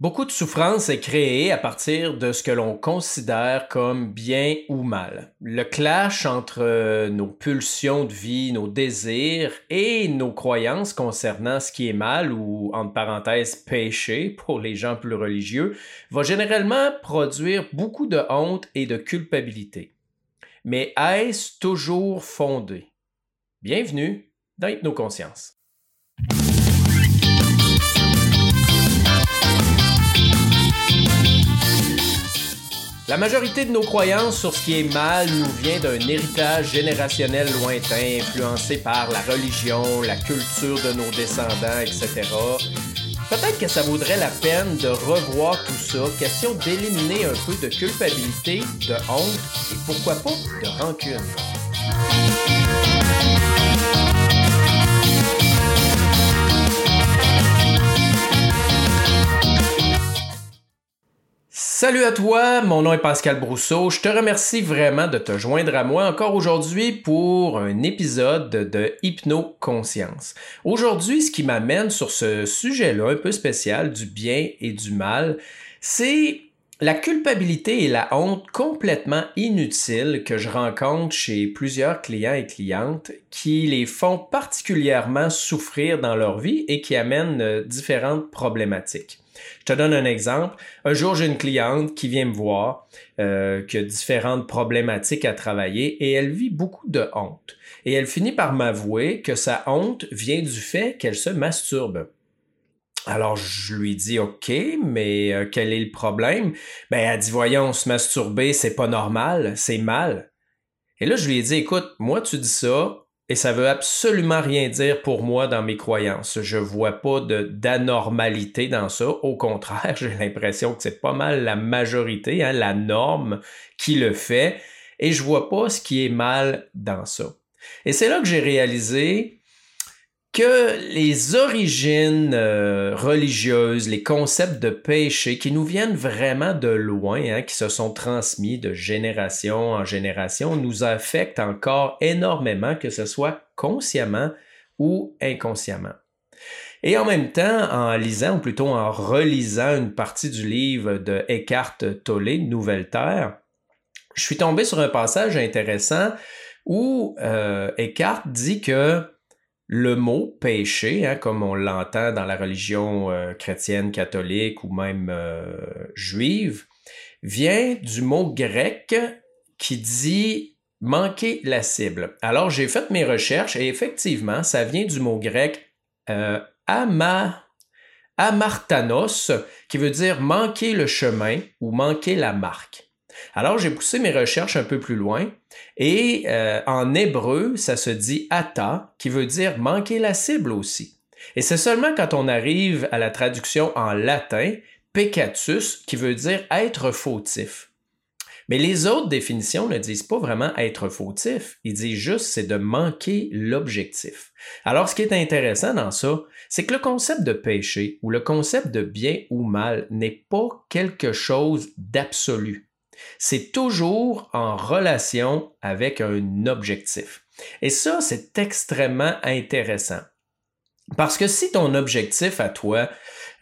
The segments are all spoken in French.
Beaucoup de souffrance est créée à partir de ce que l'on considère comme bien ou mal. Le clash entre euh, nos pulsions de vie, nos désirs et nos croyances concernant ce qui est mal ou, entre parenthèses, péché pour les gens plus religieux, va généralement produire beaucoup de honte et de culpabilité. Mais est-ce toujours fondé? Bienvenue dans Hypnoconscience. La majorité de nos croyances sur ce qui est mal nous vient d'un héritage générationnel lointain influencé par la religion, la culture de nos descendants, etc. Peut-être que ça vaudrait la peine de revoir tout ça, question d'éliminer un peu de culpabilité, de honte et pourquoi pas de rancune. Salut à toi, mon nom est Pascal Brousseau. Je te remercie vraiment de te joindre à moi encore aujourd'hui pour un épisode de Hypno-Conscience. Aujourd'hui, ce qui m'amène sur ce sujet-là un peu spécial du bien et du mal, c'est la culpabilité et la honte complètement inutiles que je rencontre chez plusieurs clients et clientes qui les font particulièrement souffrir dans leur vie et qui amènent euh, différentes problématiques. Je te donne un exemple. Un jour, j'ai une cliente qui vient me voir, euh, qui a différentes problématiques à travailler et elle vit beaucoup de honte. Et elle finit par m'avouer que sa honte vient du fait qu'elle se masturbe. Alors je lui dis OK, mais euh, quel est le problème? Ben elle dit voyons, se masturber, c'est pas normal, c'est mal. Et là je lui ai dit écoute, moi tu dis ça, et ça veut absolument rien dire pour moi dans mes croyances. Je vois pas d'anormalité dans ça. Au contraire, j'ai l'impression que c'est pas mal la majorité, hein, la norme qui le fait. Et je vois pas ce qui est mal dans ça. Et c'est là que j'ai réalisé que les origines euh, religieuses, les concepts de péché qui nous viennent vraiment de loin, hein, qui se sont transmis de génération en génération, nous affectent encore énormément, que ce soit consciemment ou inconsciemment. Et en même temps, en lisant, ou plutôt en relisant une partie du livre de Eckhart Tolle, Nouvelle Terre, je suis tombé sur un passage intéressant où euh, Eckhart dit que le mot péché, hein, comme on l'entend dans la religion euh, chrétienne, catholique ou même euh, juive, vient du mot grec qui dit manquer la cible. Alors j'ai fait mes recherches et effectivement, ça vient du mot grec euh, ama, amartanos, qui veut dire manquer le chemin ou manquer la marque. Alors j'ai poussé mes recherches un peu plus loin et euh, en hébreu, ça se dit ata, qui veut dire manquer la cible aussi. Et c'est seulement quand on arrive à la traduction en latin, peccatus, qui veut dire être fautif. Mais les autres définitions ne disent pas vraiment être fautif, ils disent juste c'est de manquer l'objectif. Alors ce qui est intéressant dans ça, c'est que le concept de péché ou le concept de bien ou mal n'est pas quelque chose d'absolu c'est toujours en relation avec un objectif. Et ça, c'est extrêmement intéressant. Parce que si ton objectif à toi,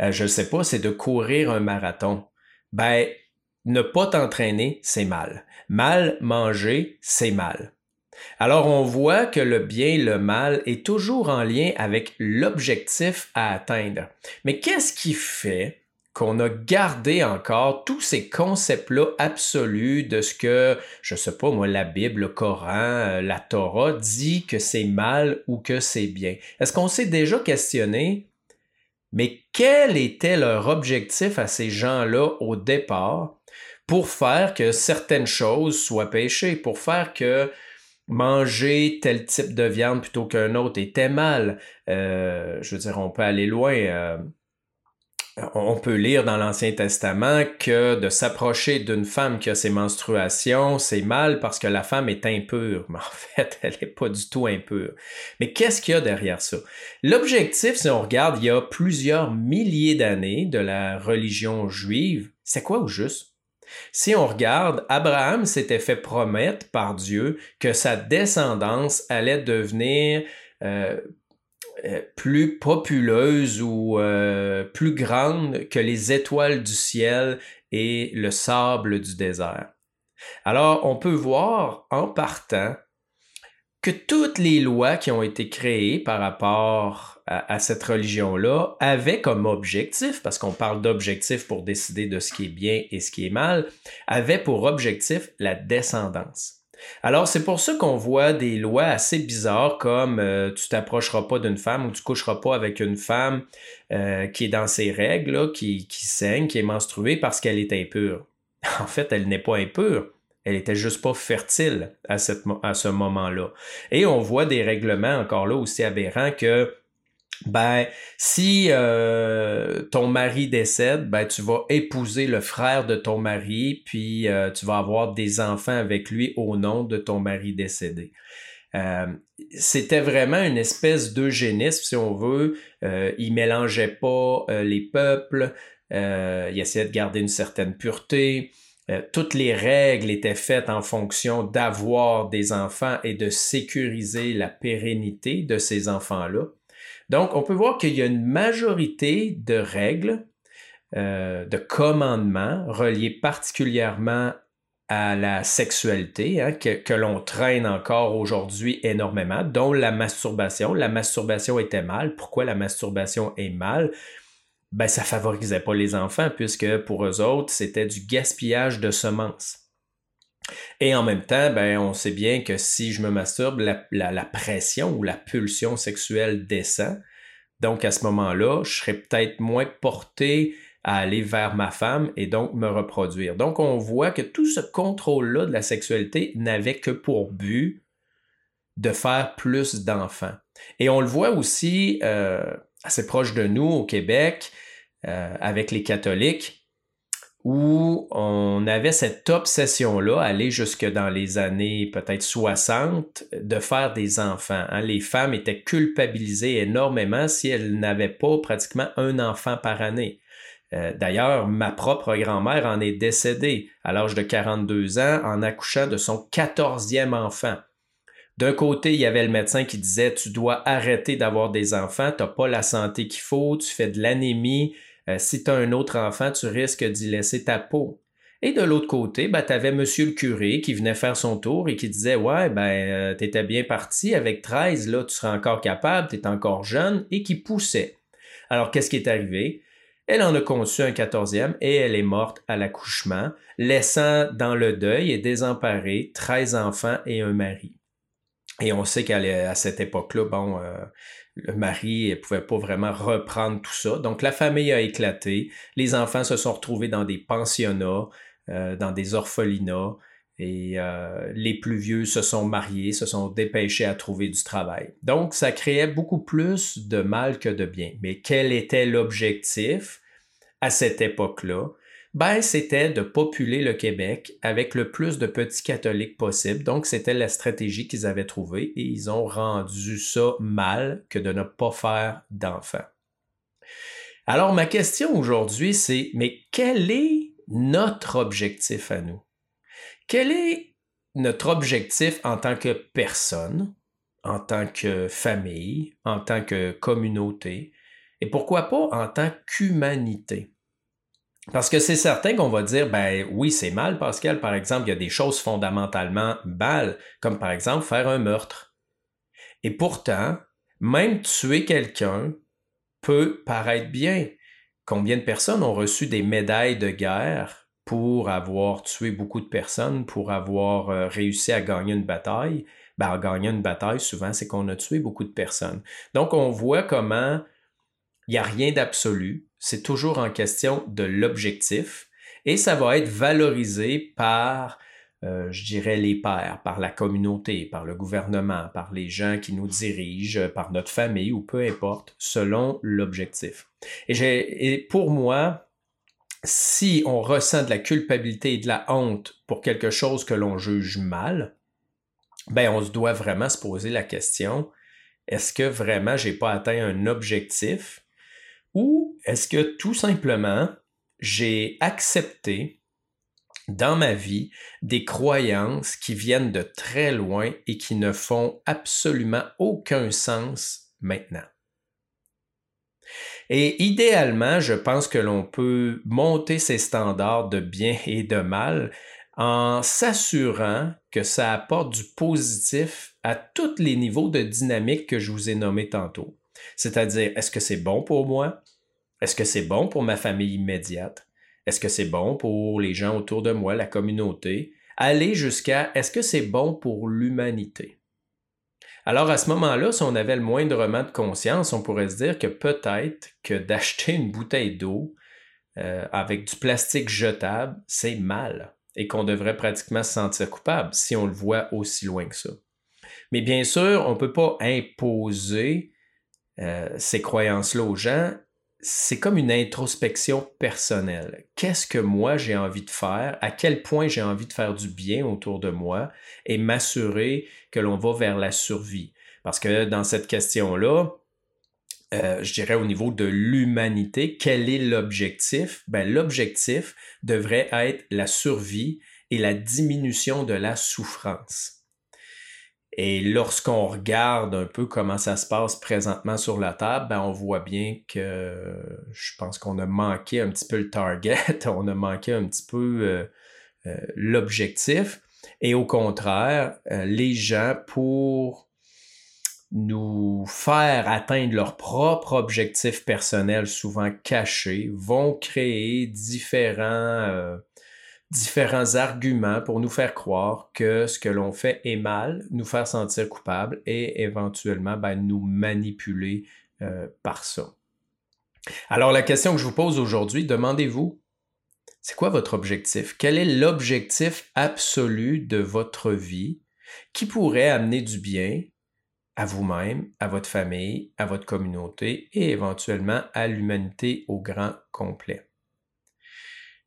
euh, je ne sais pas, c'est de courir un marathon, ben, ne pas t'entraîner, c'est mal. Mal manger, c'est mal. Alors on voit que le bien le mal est toujours en lien avec l'objectif à atteindre. Mais qu'est-ce qui fait qu'on a gardé encore tous ces concepts-là absolus de ce que, je sais pas moi, la Bible, le Coran, euh, la Torah dit que c'est mal ou que c'est bien. Est-ce qu'on s'est déjà questionné, mais quel était leur objectif à ces gens-là au départ pour faire que certaines choses soient péchées, pour faire que manger tel type de viande plutôt qu'un autre était mal? Euh, je veux dire, on peut aller loin. Euh, on peut lire dans l'Ancien Testament que de s'approcher d'une femme qui a ses menstruations, c'est mal parce que la femme est impure. Mais en fait, elle n'est pas du tout impure. Mais qu'est-ce qu'il y a derrière ça? L'objectif, si on regarde, il y a plusieurs milliers d'années de la religion juive, c'est quoi au juste? Si on regarde, Abraham s'était fait promettre par Dieu que sa descendance allait devenir euh, euh, plus populeuse ou euh, plus grande que les étoiles du ciel et le sable du désert. Alors, on peut voir en partant que toutes les lois qui ont été créées par rapport à, cette religion-là avaient comme objectif, parce qu'on parle d'objectif pour décider de ce qui est bien et ce qui est mal, avaient pour objectif la descendance. Alors, c'est pour ça qu'on voit des lois assez bizarres comme euh, tu t'approcheras pas d'une femme ou tu coucheras pas avec une femme euh, qui est dans ses règles, qui, saigne, qui est menstruée parce qu'elle est impure. En fait, elle n'est pas impure. Elle était juste pas fertile à, à ce moment-là. Et on voit des règlements encore là aussi aberrants que ben si euh, ton mari décède, ben tu vas épouser le frère de ton mari, puis euh, tu vas avoir des enfants avec lui au nom de ton mari décédé. Euh, c'était vraiment une espèce d'eugénisme, si on veut. il mélangeait pas les peuples, il essayait de garder une certaine pureté. Toutes les règles étaient faites en fonction d'avoir des enfants et de sécuriser la pérennité de ces enfants-là. Donc, on peut voir qu'il y a une majorité de règles, euh, de commandements reliés particulièrement à la sexualité, hein, que, l'on traîne encore aujourd'hui énormément, dont la masturbation. La masturbation était mal. Pourquoi la masturbation est mal? ben ça favorisait pas les enfants puisque pour eux autres, c'était du gaspillage de semences. Et en même temps, ben, on sait bien que si je me masturbe, la, pression ou la pulsion sexuelle descend. Donc à ce moment-là, je serais peut-être moins porté à aller vers ma femme et donc me reproduire. Donc on voit que tout ce contrôle-là de la sexualité n'avait que pour but de faire plus d'enfants. Et on le voit aussi euh, assez proche de nous au Québec, euh, avec les catholiques, où on avait cette obsession-là, aller jusque dans les années peut-être 60, de faire des enfants. Hein. Les femmes étaient culpabilisées énormément si elles n'avaient pas pratiquement un enfant par année. Euh, d'ailleurs, ma propre grand-mère en est décédée à l'âge de 42 ans en accouchant de son 14e enfant. D'un côté, il y avait le médecin qui disait tu dois arrêter d'avoir des enfants, tu n'as pas la santé qu'il faut, tu fais de l'anémie, euh, si tu as un autre enfant, tu risques d'y laisser ta peau. Et de l'autre côté, ben, tu avais monsieur le curé qui venait faire son tour et qui disait Ouais, ben, euh, tu étais bien parti, avec 13, là, tu seras encore capable, tu es encore jeune, et qui poussait. Alors, qu'est-ce qui est arrivé? Elle en a conçu un quatorzième et elle est morte à l'accouchement, laissant dans le deuil et désemparé 13 enfants et un mari. Et on sait qu'à cette époque-là, bon, euh, le mari ne pouvait pas vraiment reprendre tout ça. Donc la famille a éclaté. Les enfants se sont retrouvés dans des pensionnats, euh, dans des orphelinats. Et euh, les plus vieux se sont mariés, se sont dépêchés à trouver du travail. Donc, ça créait beaucoup plus de mal que de bien. Mais quel était l'objectif à cette époque-là? Ben, c'était de populer le Québec avec le plus de petits catholiques possible. Donc, c'était la stratégie qu'ils avaient trouvée et ils ont rendu ça mal que de ne pas faire d'enfants. Alors, ma question aujourd'hui, c'est, mais quel est notre objectif à nous? Quel est notre objectif en tant que personne, en tant que famille, en tant que communauté, et pourquoi pas en tant qu'humanité? Parce que c'est certain qu'on va dire, ben oui, c'est mal, Pascal. Par exemple, il y a des choses fondamentalement mal, comme par exemple faire un meurtre. Et pourtant, même tuer quelqu'un peut paraître bien. Combien de personnes ont reçu des médailles de guerre pour avoir tué beaucoup de personnes, pour avoir euh, réussi à gagner une bataille? Ben, en gagnant une bataille, souvent, c'est qu'on a tué beaucoup de personnes. Donc, on voit comment il n'y a rien d'absolu. C'est toujours en question de l'objectif et ça va être valorisé par, euh, je dirais, les pairs, par la communauté, par le gouvernement, par les gens qui nous dirigent, par notre famille ou peu importe, selon l'objectif. Et, pour moi, si on ressent de la culpabilité et de la honte pour quelque chose que l'on juge mal, ben on doit vraiment se poser la question est-ce que vraiment j'ai pas atteint un objectif ou est-ce que tout simplement, j'ai accepté dans ma vie des croyances qui viennent de très loin et qui ne font absolument aucun sens maintenant? Et idéalement, je pense que l'on peut monter ces standards de bien et de mal en s'assurant que ça apporte du positif à tous les niveaux de dynamique que je vous ai nommés tantôt. C'est-à-dire, est-ce que c'est bon pour moi? Est-ce que c'est bon pour ma famille immédiate? Est-ce que c'est bon pour les gens autour de moi, la communauté? Aller jusqu'à est-ce que c'est bon pour l'humanité? Alors à ce moment-là, si on avait le moindrement de conscience, on pourrait se dire que peut-être que d'acheter une bouteille d'eau euh, avec du plastique jetable, c'est mal et qu'on devrait pratiquement se sentir coupable si on le voit aussi loin que ça. Mais bien sûr, on ne peut pas imposer euh, ces croyances-là aux gens. C'est comme une introspection personnelle. Qu'est-ce que moi j'ai envie de faire? À quel point j'ai envie de faire du bien autour de moi et m'assurer que l'on va vers la survie? Parce que dans cette question-là, euh, je dirais au niveau de l'humanité, quel est l'objectif? Ben, l'objectif devrait être la survie et la diminution de la souffrance. Et lorsqu'on regarde un peu comment ça se passe présentement sur la table, ben on voit bien que je pense qu'on a manqué un petit peu le target, on a manqué un petit peu euh, euh, l'objectif. Et au contraire, les gens, pour nous faire atteindre leur propre objectif personnel, souvent caché, vont créer différents, euh, différents arguments pour nous faire croire que ce que l'on fait est mal, nous faire sentir coupable et éventuellement ben, nous manipuler euh, par ça. Alors la question que je vous pose aujourd'hui, demandez-vous, c'est quoi votre objectif? Quel est l'objectif absolu de votre vie qui pourrait amener du bien à vous-même, à votre famille, à votre communauté et éventuellement à l'humanité au grand complet?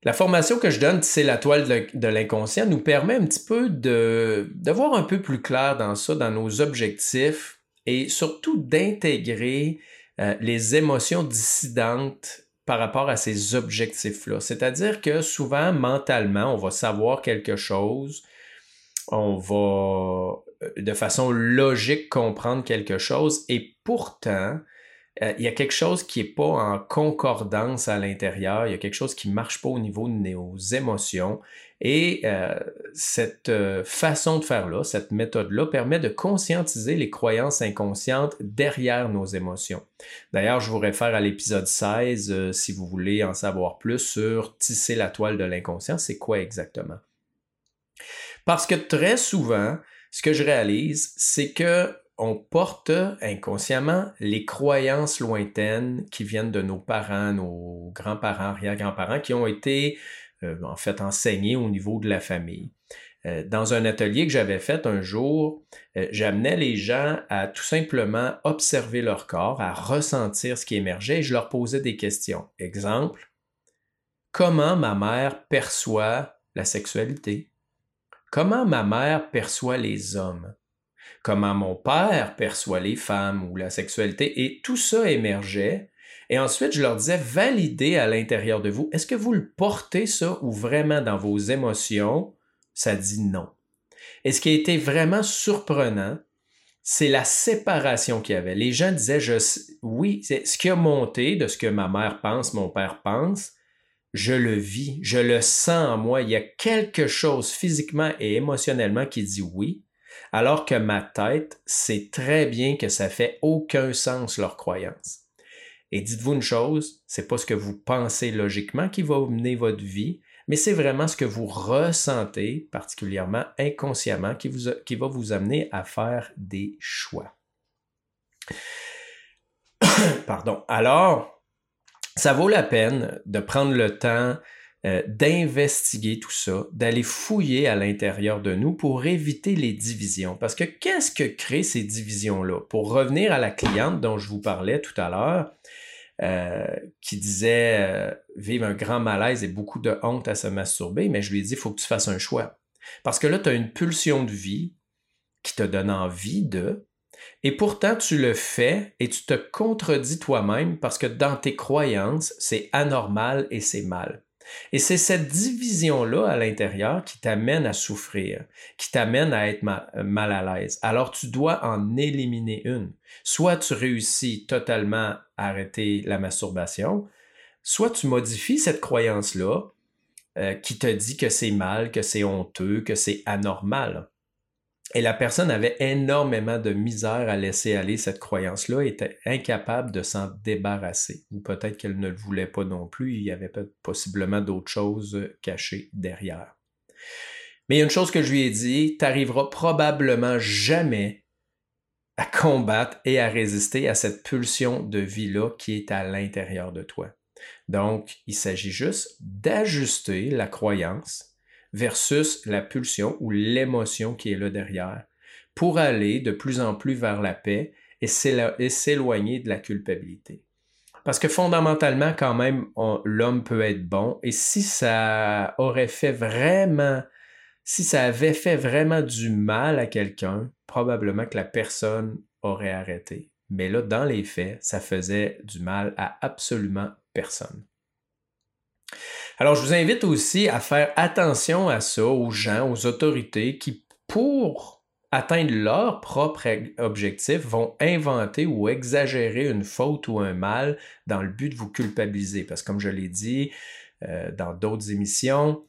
La formation que je donne, c'est la toile de l'inconscient, nous permet un petit peu de, voir un peu plus clair dans ça, dans nos objectifs et surtout d'intégrer euh, les émotions dissidentes par rapport à ces objectifs-là. C'est-à-dire que souvent, mentalement, on va savoir quelque chose, on va euh, de façon logique comprendre quelque chose et pourtant, euh, il y a quelque chose qui n'est pas en concordance à l'intérieur, il y a quelque chose qui ne marche pas au niveau de nos émotions. Et euh, cette façon de faire-là, cette méthode-là, permet de conscientiser les croyances inconscientes derrière nos émotions. D'ailleurs, je vous réfère à l'épisode 16 si vous voulez en savoir plus sur tisser la toile de l'inconscient, c'est quoi exactement? Parce que très souvent, ce que je réalise, c'est que on porte inconsciemment les croyances lointaines qui viennent de nos parents, nos grands-parents, arrière-grands-parents, qui ont été euh, en fait enseignées au niveau de la famille. Euh, dans un atelier que j'avais fait un jour, euh, j'amenais les gens à tout simplement observer leur corps, à ressentir ce qui émergeait et je leur posais des questions. Exemple, comment ma mère perçoit la sexualité? Comment ma mère perçoit les hommes? Comment mon père perçoit les femmes ou la sexualité? Et tout ça émergeait. Et ensuite, je leur disais, validez à l'intérieur de vous, est-ce que vous le portez ça ou vraiment dans vos émotions, ça dit non. Et ce qui a été vraiment surprenant, c'est la séparation qu'il y avait. Les gens disaient, je, oui, ce qui a monté de ce que ma mère pense, mon père pense, je le vis, je le sens en moi. Il y a quelque chose physiquement et émotionnellement qui dit oui, alors que ma tête sait très bien que ça fait aucun sens leur croyance. Et dites-vous une chose, c'est pas ce que vous pensez logiquement qui va mener votre vie, mais c'est vraiment ce que vous ressentez, particulièrement inconsciemment, qui, vous, qui va vous amener à faire des choix. Pardon. Alors, ça vaut la peine de prendre le temps euh, d'investiguer tout ça, d'aller fouiller à l'intérieur de nous pour éviter les divisions. Parce que qu'est-ce que créent ces divisions-là? Pour revenir à la cliente dont je vous parlais tout à l'heure, euh, qui disait euh, vivre un grand malaise et beaucoup de honte à se masturber, mais je lui ai dit, il faut que tu fasses un choix. Parce que là, tu as une pulsion de vie qui te donne envie de, et pourtant, tu le fais et tu te contredis toi-même parce que dans tes croyances, c'est anormal et c'est mal. Et c'est cette division-là à l'intérieur qui t'amène à souffrir, qui t'amène à être mal, mal, à l'aise. Alors tu dois en éliminer une. Soit tu réussis totalement à arrêter la masturbation, soit tu modifies cette croyance-là euh, qui te dit que c'est mal, que c'est honteux, que c'est anormal. Et la personne avait énormément de misère à laisser aller cette croyance-là, était incapable de s'en débarrasser. Ou peut-être qu'elle ne le voulait pas non plus, il y avait possiblement d'autres choses cachées derrière. Mais il y a une chose que je lui ai dit, tu n'arriveras probablement jamais à combattre et à résister à cette pulsion de vie-là qui est à l'intérieur de toi. Donc, il s'agit juste d'ajuster la croyance versus la pulsion ou l'émotion qui est là derrière pour aller de plus en plus vers la paix et s'éloigner de la culpabilité. Parce que fondamentalement, quand même, l'homme peut être bon et si ça aurait fait vraiment, si ça avait fait vraiment du mal à quelqu'un, probablement que la personne aurait arrêté. Mais là, dans les faits, ça faisait du mal à absolument personne. Alors, je vous invite aussi à faire attention à ça aux gens, aux autorités qui, pour atteindre leur propre objectif, vont inventer ou exagérer une faute ou un mal dans le but de vous culpabiliser. Parce que comme je l'ai dit euh, dans d'autres émissions,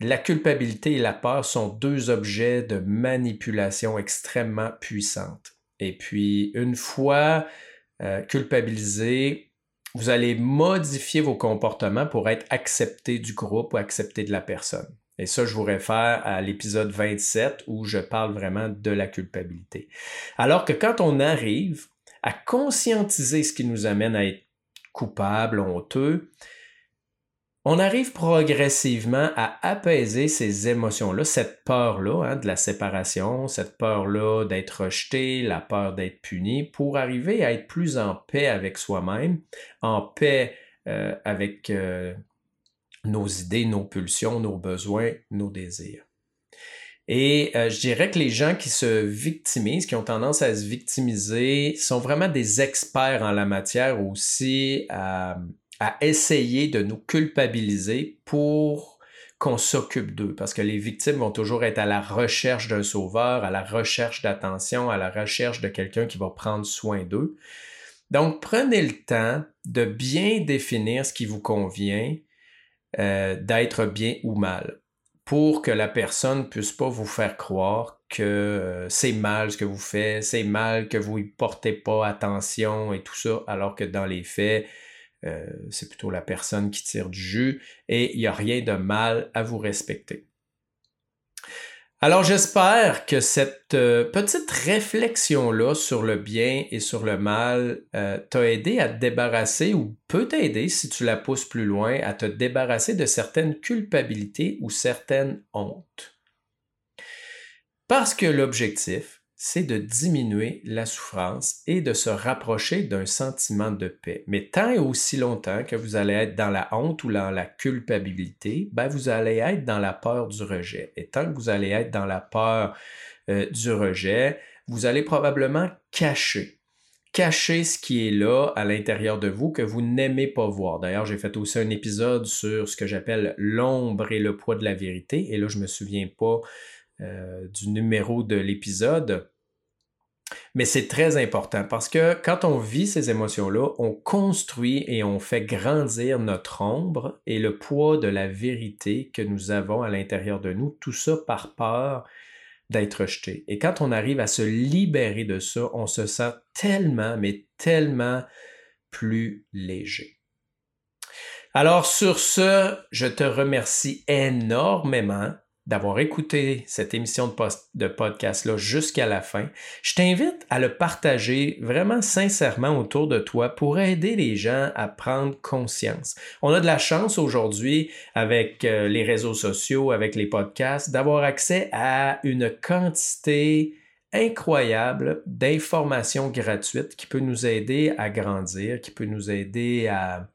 la culpabilité et la peur sont deux objets de manipulation extrêmement puissantes. Et puis, une fois euh, culpabilisé, vous allez modifier vos comportements pour être accepté du groupe ou accepté de la personne. Et ça, je vous réfère à l'épisode 27 où je parle vraiment de la culpabilité. Alors que quand on arrive à conscientiser ce qui nous amène à être coupable, honteux, on arrive progressivement à apaiser ces émotions-là, cette peur-là hein, de la séparation, cette peur-là d'être rejeté, la peur d'être puni, pour arriver à être plus en paix avec soi-même, en paix euh, avec euh, nos idées, nos pulsions, nos besoins, nos désirs. Et euh, je dirais que les gens qui se victimisent, qui ont tendance à se victimiser, sont vraiment des experts en la matière aussi à essayer de nous culpabiliser pour qu'on s'occupe d'eux, parce que les victimes vont toujours être à la recherche d'un sauveur, à la recherche d'attention, à la recherche de quelqu'un qui va prendre soin d'eux. Donc, prenez le temps de bien définir ce qui vous convient, euh, d'être bien ou mal, pour que la personne ne puisse pas vous faire croire que euh, c'est mal ce que vous faites, c'est mal que vous ne portez pas attention et tout ça, alors que dans les faits, euh, c'est plutôt la personne qui tire du jus et il n'y a rien de mal à vous respecter. Alors j'espère que cette euh, petite réflexion-là sur le bien et sur le mal euh, t'a aidé à te débarrasser ou peut t'aider si tu la pousses plus loin à te débarrasser de certaines culpabilités ou certaines hontes. Parce que l'objectif, c'est de diminuer la souffrance et de se rapprocher d'un sentiment de paix. Mais tant et aussi longtemps que vous allez être dans la honte ou dans la culpabilité, ben vous allez être dans la peur du rejet. Et tant que vous allez être dans la peur euh, du rejet, vous allez probablement cacher cacher ce qui est là à l'intérieur de vous que vous n'aimez pas voir. D'ailleurs, j'ai fait aussi un épisode sur ce que j'appelle l'ombre et le poids de la vérité. Et là, je ne me souviens pas euh, du numéro de l'épisode. Mais c'est très important parce que quand on vit ces émotions-là, on construit et on fait grandir notre ombre et le poids de la vérité que nous avons à l'intérieur de nous, tout ça par peur d'être rejeté. Et quand on arrive à se libérer de ça, on se sent tellement, mais tellement plus léger. Alors sur ce, je te remercie énormément d'avoir écouté cette émission de, podcast-là jusqu'à la fin. Je t'invite à le partager vraiment sincèrement autour de toi pour aider les gens à prendre conscience. On a de la chance aujourd'hui avec euh, les réseaux sociaux, avec les podcasts, d'avoir accès à une quantité incroyable d'informations gratuites qui peut nous aider à grandir, qui peut nous aider à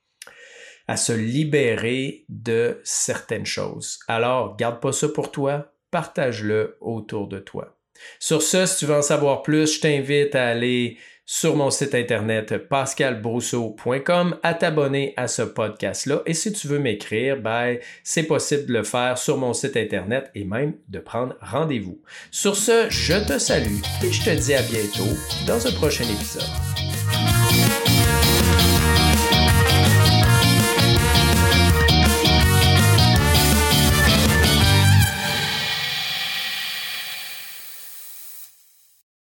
à se libérer de certaines choses. Alors, garde pas ça pour toi, partage-le autour de toi. Sur ce, si tu veux en savoir plus, je t'invite à aller sur mon site internet pascalbrousseau.com à t'abonner à ce podcast-là. Et si tu veux m'écrire, ben, c'est possible de le faire sur mon site internet et même de prendre rendez-vous. Sur ce, je te salue et je te dis à bientôt dans un prochain épisode.